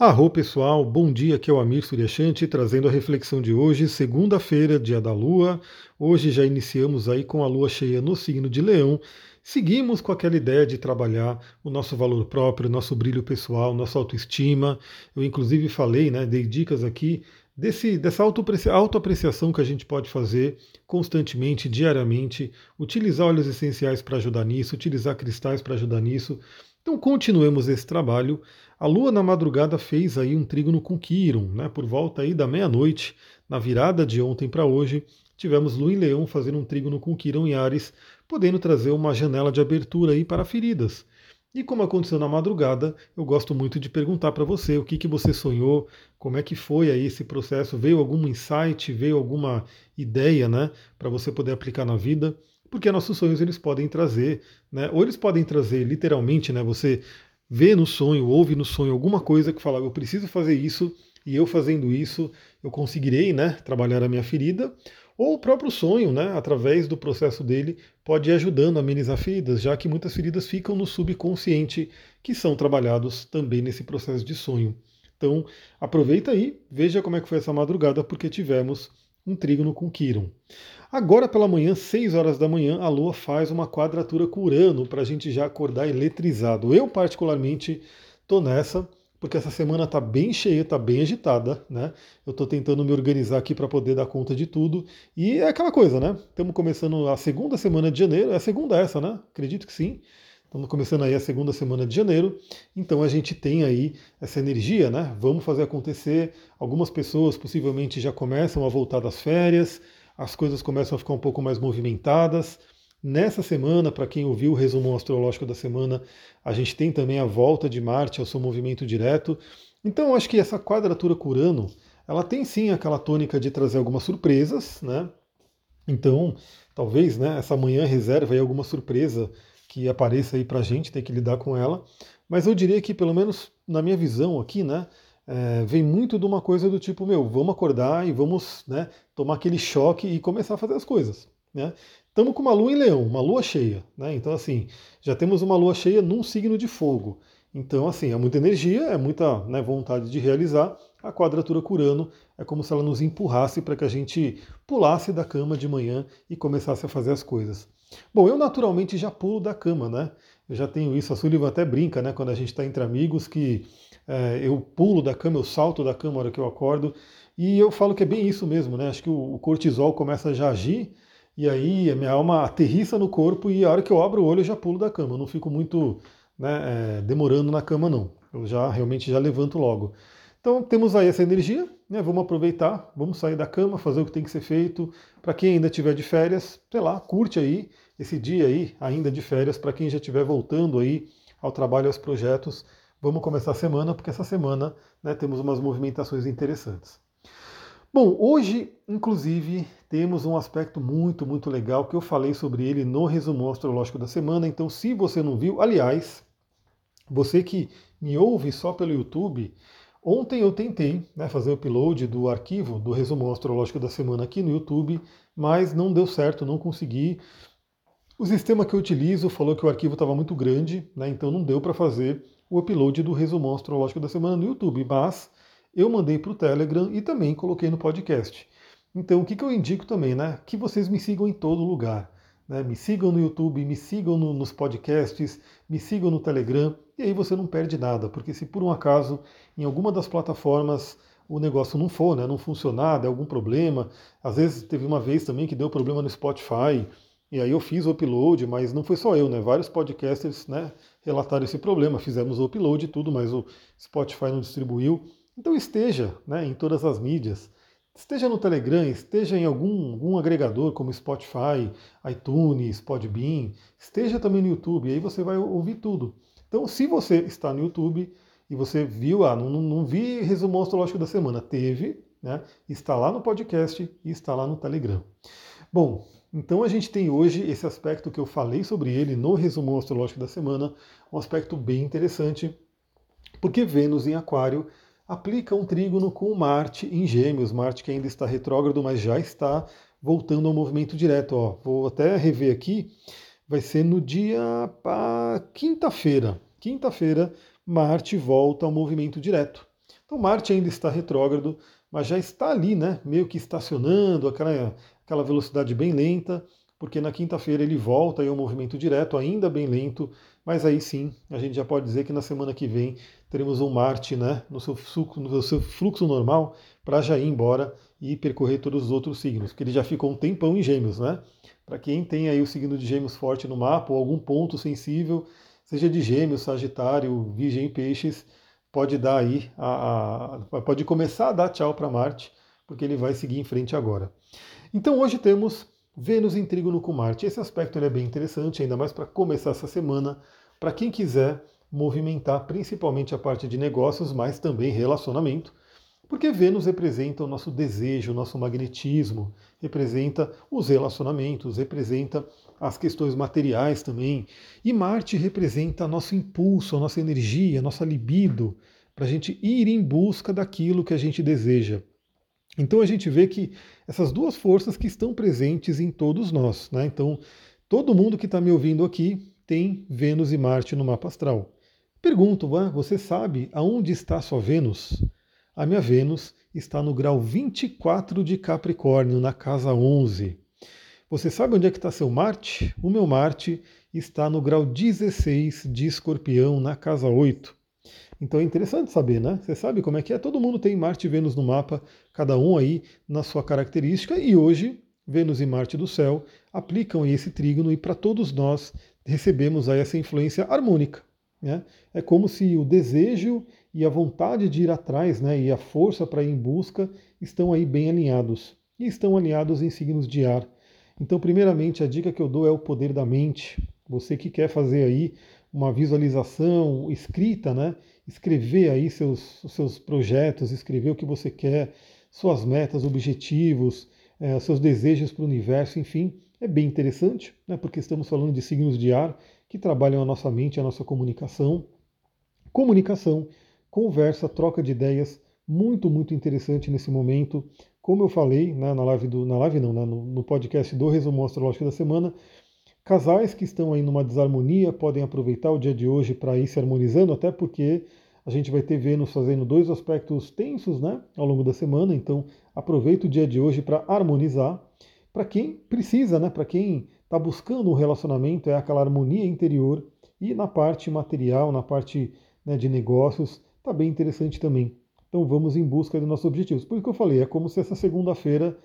Arro pessoal, bom dia, aqui é o Amir Suryashanti trazendo a reflexão de hoje, segunda-feira, dia da Lua. Hoje já iniciamos aí com a Lua cheia no signo de Leão. Seguimos com aquela ideia de trabalhar o nosso valor próprio, nosso brilho pessoal, nossa autoestima. Eu inclusive falei, né, dei dicas aqui desse, dessa autoapreciação que a gente pode fazer constantemente, diariamente, utilizar óleos essenciais para ajudar nisso, utilizar cristais para ajudar nisso. Então continuemos esse trabalho. A Lua na madrugada fez aí um trígono com Quiron, né? Por volta aí da meia-noite, na virada de ontem para hoje, tivemos Lua em Leão fazendo um trígono com Quiron em Ares, podendo trazer uma janela de abertura aí para feridas. E como aconteceu na madrugada, eu gosto muito de perguntar para você o que, que você sonhou, como é que foi aí esse processo, veio algum insight, veio alguma ideia, né, para você poder aplicar na vida porque nossos sonhos eles podem trazer, né? Ou eles podem trazer literalmente, né? Você vê no sonho, ouve no sonho alguma coisa que fala, eu preciso fazer isso e eu fazendo isso eu conseguirei, né? Trabalhar a minha ferida. Ou o próprio sonho, né? Através do processo dele pode ir ajudando a amenizar feridas, já que muitas feridas ficam no subconsciente que são trabalhados também nesse processo de sonho. Então aproveita aí, veja como é que foi essa madrugada, porque tivemos um trígono com Quiron. Agora pela manhã, 6 horas da manhã, a Lua faz uma quadratura com Urano para a gente já acordar eletrizado. Eu particularmente estou nessa, porque essa semana está bem cheia, está bem agitada, né? Eu estou tentando me organizar aqui para poder dar conta de tudo. E é aquela coisa, né? Estamos começando a segunda semana de janeiro, é a segunda essa, né? Acredito que sim. Estamos começando aí a segunda semana de janeiro, então a gente tem aí essa energia, né? Vamos fazer acontecer. Algumas pessoas possivelmente já começam a voltar das férias, as coisas começam a ficar um pouco mais movimentadas. Nessa semana, para quem ouviu o resumo astrológico da semana, a gente tem também a volta de Marte ao seu movimento direto. Então, acho que essa quadratura com Urano, ela tem sim aquela tônica de trazer algumas surpresas, né? Então, talvez, né, essa manhã reserva aí alguma surpresa que apareça aí para a gente, ter que lidar com ela. Mas eu diria que, pelo menos na minha visão aqui, né, é, vem muito de uma coisa do tipo, meu, vamos acordar e vamos né, tomar aquele choque e começar a fazer as coisas. Né? Estamos com uma lua em leão, uma lua cheia. Né? Então, assim, já temos uma lua cheia num signo de fogo. Então, assim, é muita energia, é muita né, vontade de realizar. A quadratura curano é como se ela nos empurrasse para que a gente pulasse da cama de manhã e começasse a fazer as coisas. Bom, eu naturalmente já pulo da cama, né? Eu já tenho isso, a Sullivan até brinca, né, quando a gente está entre amigos, que é, eu pulo da cama, eu salto da cama na hora que eu acordo, e eu falo que é bem isso mesmo, né? Acho que o, cortisol começa a já agir, e aí a minha alma aterrissa no corpo, e a hora que eu abro o olho eu já pulo da cama, eu não fico muito né, é, demorando na cama, não. Eu já realmente já levanto logo. Então temos aí essa energia, né? Vamos aproveitar, vamos sair da cama, fazer o que tem que ser feito. Para quem ainda estiver de férias, sei lá, curte aí esse dia aí, ainda de férias, para quem já estiver voltando aí ao trabalho, aos projetos, vamos começar a semana, porque essa semana né, temos umas movimentações interessantes. Bom, hoje, inclusive, temos um aspecto muito, muito legal que eu falei sobre ele no resumo astrológico da semana. Então, se você não viu, aliás, você que me ouve só pelo YouTube, Ontem eu tentei né, fazer o upload do arquivo do resumo astrológico da semana aqui no YouTube, mas não deu certo, não consegui. O sistema que eu utilizo falou que o arquivo estava muito grande, né, então não deu para fazer o upload do resumo astrológico da semana no YouTube, mas eu mandei para o Telegram e também coloquei no podcast. Então o que, que eu indico também, né? Que vocês me sigam em todo lugar. Né? Me sigam no YouTube, me sigam no, nos podcasts, me sigam no Telegram, e aí você não perde nada, porque se por um acaso em alguma das plataformas o negócio não for, né, não funcionar, der algum problema, às vezes teve uma vez também que deu problema no Spotify, e aí eu fiz o upload, mas não foi só eu, né? Vários podcasters né, relataram esse problema, fizemos o upload e tudo, mas o Spotify não distribuiu. Então esteja né, em todas as mídias. Esteja no Telegram, esteja em algum, algum agregador como Spotify, iTunes, Podbean, esteja também no YouTube, aí você vai ouvir tudo. Então, se você está no YouTube e você viu, ah, não, não vi resumo astrológico da semana, teve, né? Está lá no podcast e está lá no Telegram. Bom, então a gente tem hoje esse aspecto que eu falei sobre ele no resumo astrológico da semana, um aspecto bem interessante, porque Vênus em Aquário aplica um trígono com Marte em Gêmeos, Marte que ainda está retrógrado, mas já está voltando ao movimento direto. Ó. Vou até rever aqui, vai ser no dia quinta-feira. Quinta-feira, Marte volta ao movimento direto. Então Marte ainda está retrógrado, mas já está ali, né, meio que estacionando, aquela, aquela velocidade bem lenta, porque na quinta-feira ele volta aí ao movimento direto, ainda bem lento, mas aí sim, a gente já pode dizer que na semana que vem teremos um Marte né, no, seu fluxo, no seu fluxo normal para já ir embora e percorrer todos os outros signos, porque ele já ficou um tempão em gêmeos, né? Para quem tem aí o signo de gêmeos forte no mapa ou algum ponto sensível, seja de gêmeos, sagitário, virgem e peixes, pode dar aí, a, a, pode começar a dar tchau para Marte, porque ele vai seguir em frente agora. Então hoje temos Vênus em trígono com Marte. Esse aspecto é bem interessante, ainda mais para começar essa semana, para quem quiser movimentar principalmente a parte de negócios, mas também relacionamento, porque Vênus representa o nosso desejo, o nosso magnetismo, representa os relacionamentos, representa as questões materiais também, e Marte representa nosso impulso, a nossa energia, a nossa libido, para a gente ir em busca daquilo que a gente deseja. Então a gente vê que essas duas forças que estão presentes em todos nós. Né? Então, todo mundo que está me ouvindo aqui tem Vênus e Marte no mapa astral. Pergunto, você sabe aonde está sua Vênus? A minha Vênus está no grau 24 de Capricórnio, na casa 11. Você sabe onde é que está seu Marte? O meu Marte está no grau 16 de Escorpião, na casa 8. Então é interessante saber, né? Você sabe como é que é? Todo mundo tem Marte e Vênus no mapa, cada um aí na sua característica, e hoje Vênus e Marte do céu aplicam esse trígono e para todos nós recebemos aí essa influência harmônica. Né? É como se o desejo e a vontade de ir atrás né, e a força para ir em busca estão aí bem alinhados. E estão alinhados em signos de ar. Então, primeiramente, a dica que eu dou é o poder da mente. Você que quer fazer aí uma visualização escrita, né? Escrever aí seus, seus projetos, escrever o que você quer, suas metas, objetivos, é, seus desejos para o universo, enfim, é bem interessante, né, porque estamos falando de signos de ar que trabalham a nossa mente, a nossa comunicação. Comunicação, conversa, troca de ideias, muito, muito interessante nesse momento. Como eu falei né, na live, do, na live não, né, no, no podcast do Resumo Astrológico da Semana, Casais que estão aí numa desarmonia podem aproveitar o dia de hoje para ir se harmonizando, até porque a gente vai ter Vênus fazendo dois aspectos tensos né, ao longo da semana, então aproveita o dia de hoje para harmonizar. Para quem precisa, né, para quem está buscando um relacionamento, é aquela harmonia interior. E na parte material, na parte né, de negócios, está bem interessante também. Então vamos em busca dos nossos objetivos. Por que eu falei, é como se essa segunda-feira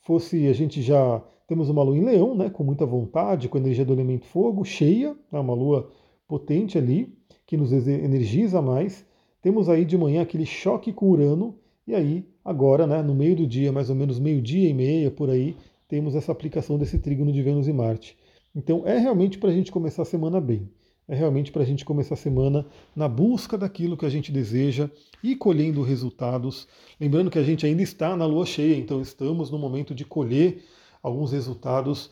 fosse a gente já temos uma lua em leão, né, com muita vontade, com energia do elemento fogo, cheia, né, uma lua potente ali, que nos energiza mais. Temos aí de manhã aquele choque com Urano, e aí, agora, né, no meio do dia, mais ou menos meio-dia e meia, por aí, temos essa aplicação desse trígono de Vênus e Marte. Então, é realmente para a gente começar a semana bem. É realmente para a gente começar a semana na busca daquilo que a gente deseja e colhendo resultados. Lembrando que a gente ainda está na lua cheia, então estamos no momento de colher alguns resultados.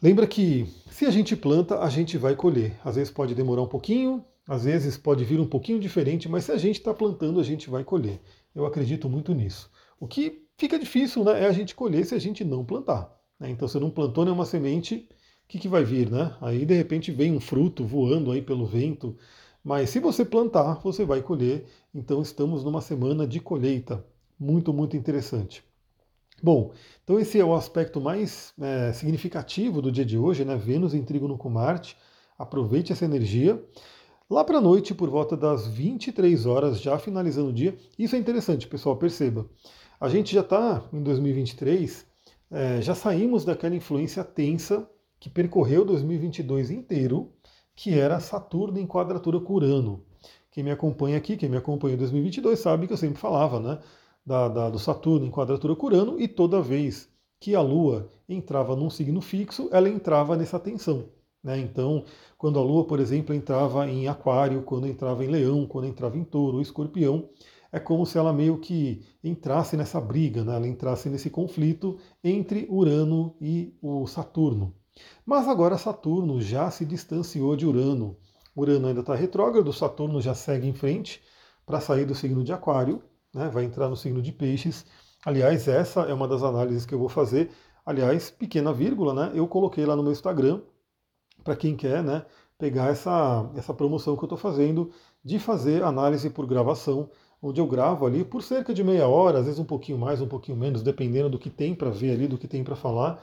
Lembra que se a gente planta, a gente vai colher. Às vezes pode demorar um pouquinho, às vezes pode vir um pouquinho diferente, mas se a gente está plantando, a gente vai colher. Eu acredito muito nisso. O que fica difícil né, é a gente colher se a gente não plantar. Né? Então, se não plantou nenhuma semente, o que, que vai vir? Né? Aí, de repente, vem um fruto voando aí pelo vento. Mas se você plantar, você vai colher. Então, estamos numa semana de colheita. Muito, muito interessante. Bom, então esse é o aspecto mais é, significativo do dia de hoje, né? Vênus em trígono com Marte. Aproveite essa energia. Lá para a noite, por volta das 23 horas, já finalizando o dia, isso é interessante, pessoal, perceba. A gente já está em 2023, é, já saímos daquela influência tensa que percorreu 2022 inteiro, que era Saturno em quadratura com Urano. Quem me acompanha aqui, quem me acompanha em 2022, sabe que eu sempre falava, né? da, da, do Saturno em quadratura com Urano, e toda vez que a Lua entrava num signo fixo, ela entrava nessa tensão. Né? Então, quando a Lua, por exemplo, entrava em Aquário, quando entrava em Leão, quando entrava em Touro ou Escorpião, é como se ela meio que entrasse nessa briga, né? ela entrasse nesse conflito entre Urano e o Saturno. Mas agora Saturno já se distanciou de Urano. Urano ainda está retrógrado, Saturno já segue em frente para sair do signo de Aquário né, vai entrar no signo de peixes. Aliás, essa é uma das análises que eu vou fazer. Aliás, pequena vírgula, né, eu coloquei lá no meu Instagram, para quem quer né, pegar essa, essa promoção que eu estou fazendo de fazer análise por gravação, onde eu gravo ali por cerca de meia hora, às vezes um pouquinho mais, um pouquinho menos, dependendo do que tem para ver ali, do que tem para falar.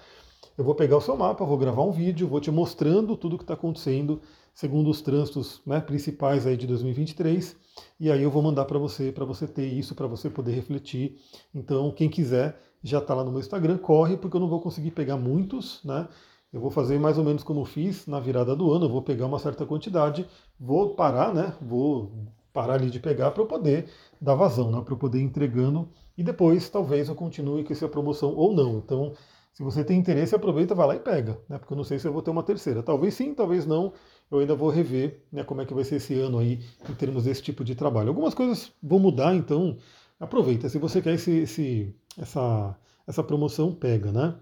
Eu vou pegar o seu mapa, vou gravar um vídeo, vou te mostrando tudo o que está acontecendo segundo os trânsitos né, principais aí de 2023, e aí eu vou mandar para você, para você ter isso, para você poder refletir. Então, quem quiser, já está lá no meu Instagram, corre, porque eu não vou conseguir pegar muitos, né? Eu vou fazer mais ou menos como fiz na virada do ano, eu vou pegar uma certa quantidade, vou parar, né? Vou parar ali de pegar para eu poder dar vazão, né? Para eu poder ir entregando e depois talvez eu continue com essa promoção ou não. Então, se você tem interesse, aproveita, vai lá e pega, né? Porque eu não sei se eu vou ter uma terceira. Talvez sim, talvez não. Eu ainda vou rever né, como é que vai ser esse ano aí em termos desse tipo de trabalho. Algumas coisas vão mudar, então aproveita. Se você quer esse, esse, essa, essa promoção, pega, né?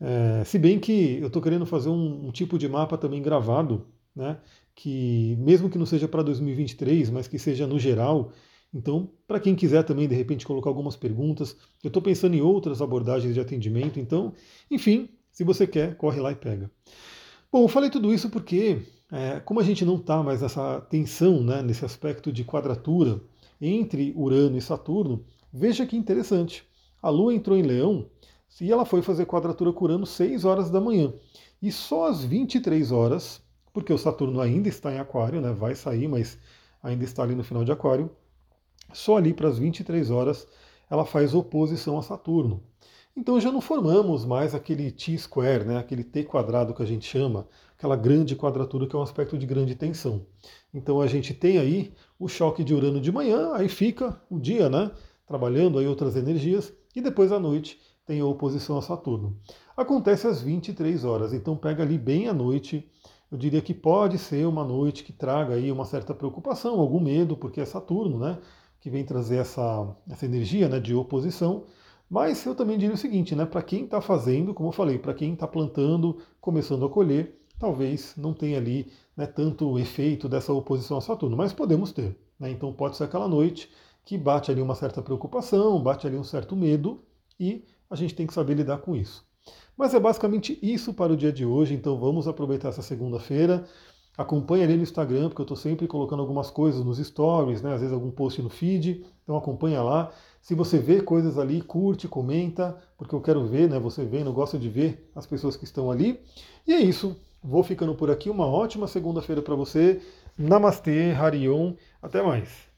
É, se bem que eu estou querendo fazer um, um, tipo de mapa também gravado, né? Que mesmo que não seja para 2023, mas que seja no geral. Então, para quem quiser também de repente colocar algumas perguntas, eu estou pensando em outras abordagens de atendimento. Então, enfim, se você quer, corre lá e pega. Bom, eu falei tudo isso porque, é, como a gente não está mais nessa tensão, né, nesse aspecto de quadratura entre Urano e Saturno, veja que interessante. A Lua entrou em Leão e ela foi fazer quadratura com Urano 6 horas da manhã. E só às 23 horas, porque o Saturno ainda está em Aquário, né, vai sair, mas ainda está ali no final de Aquário, só ali para as 23 horas ela faz oposição a Saturno. Então já não formamos mais aquele T-square, né, aquele T quadrado que a gente chama, aquela grande quadratura que é um aspecto de grande tensão. Então a gente tem aí o choque de Urano de manhã, aí fica o dia, né, trabalhando aí outras energias, e depois à noite tem a oposição a Saturno. Acontece às 23 horas, então pega ali bem à noite. Eu diria que pode ser uma noite que traga aí uma certa preocupação, algum medo, porque é Saturno, né? Que vem trazer essa, essa energia né, de oposição. Mas eu também diria o seguinte, né? Para quem está fazendo, como eu falei, para quem está plantando, começando a colher, talvez não tenha ali né, tanto efeito dessa oposição a Saturno, mas podemos ter. Né? Então pode ser aquela noite que bate ali uma certa preocupação, bate ali um certo medo e a gente tem que saber lidar com isso. Mas é basicamente isso para o dia de hoje, então vamos aproveitar essa segunda-feira. Acompanhe ali no Instagram, porque eu estou sempre colocando algumas coisas nos stories, né? às vezes algum post no feed, então acompanha lá. Se você vê coisas ali, curte, comenta, porque eu quero ver, né? Você vendo, gosta de ver as pessoas que estão ali. E é isso. Vou ficando por aqui. Uma ótima segunda-feira para você. Namastê, Harion. Até mais.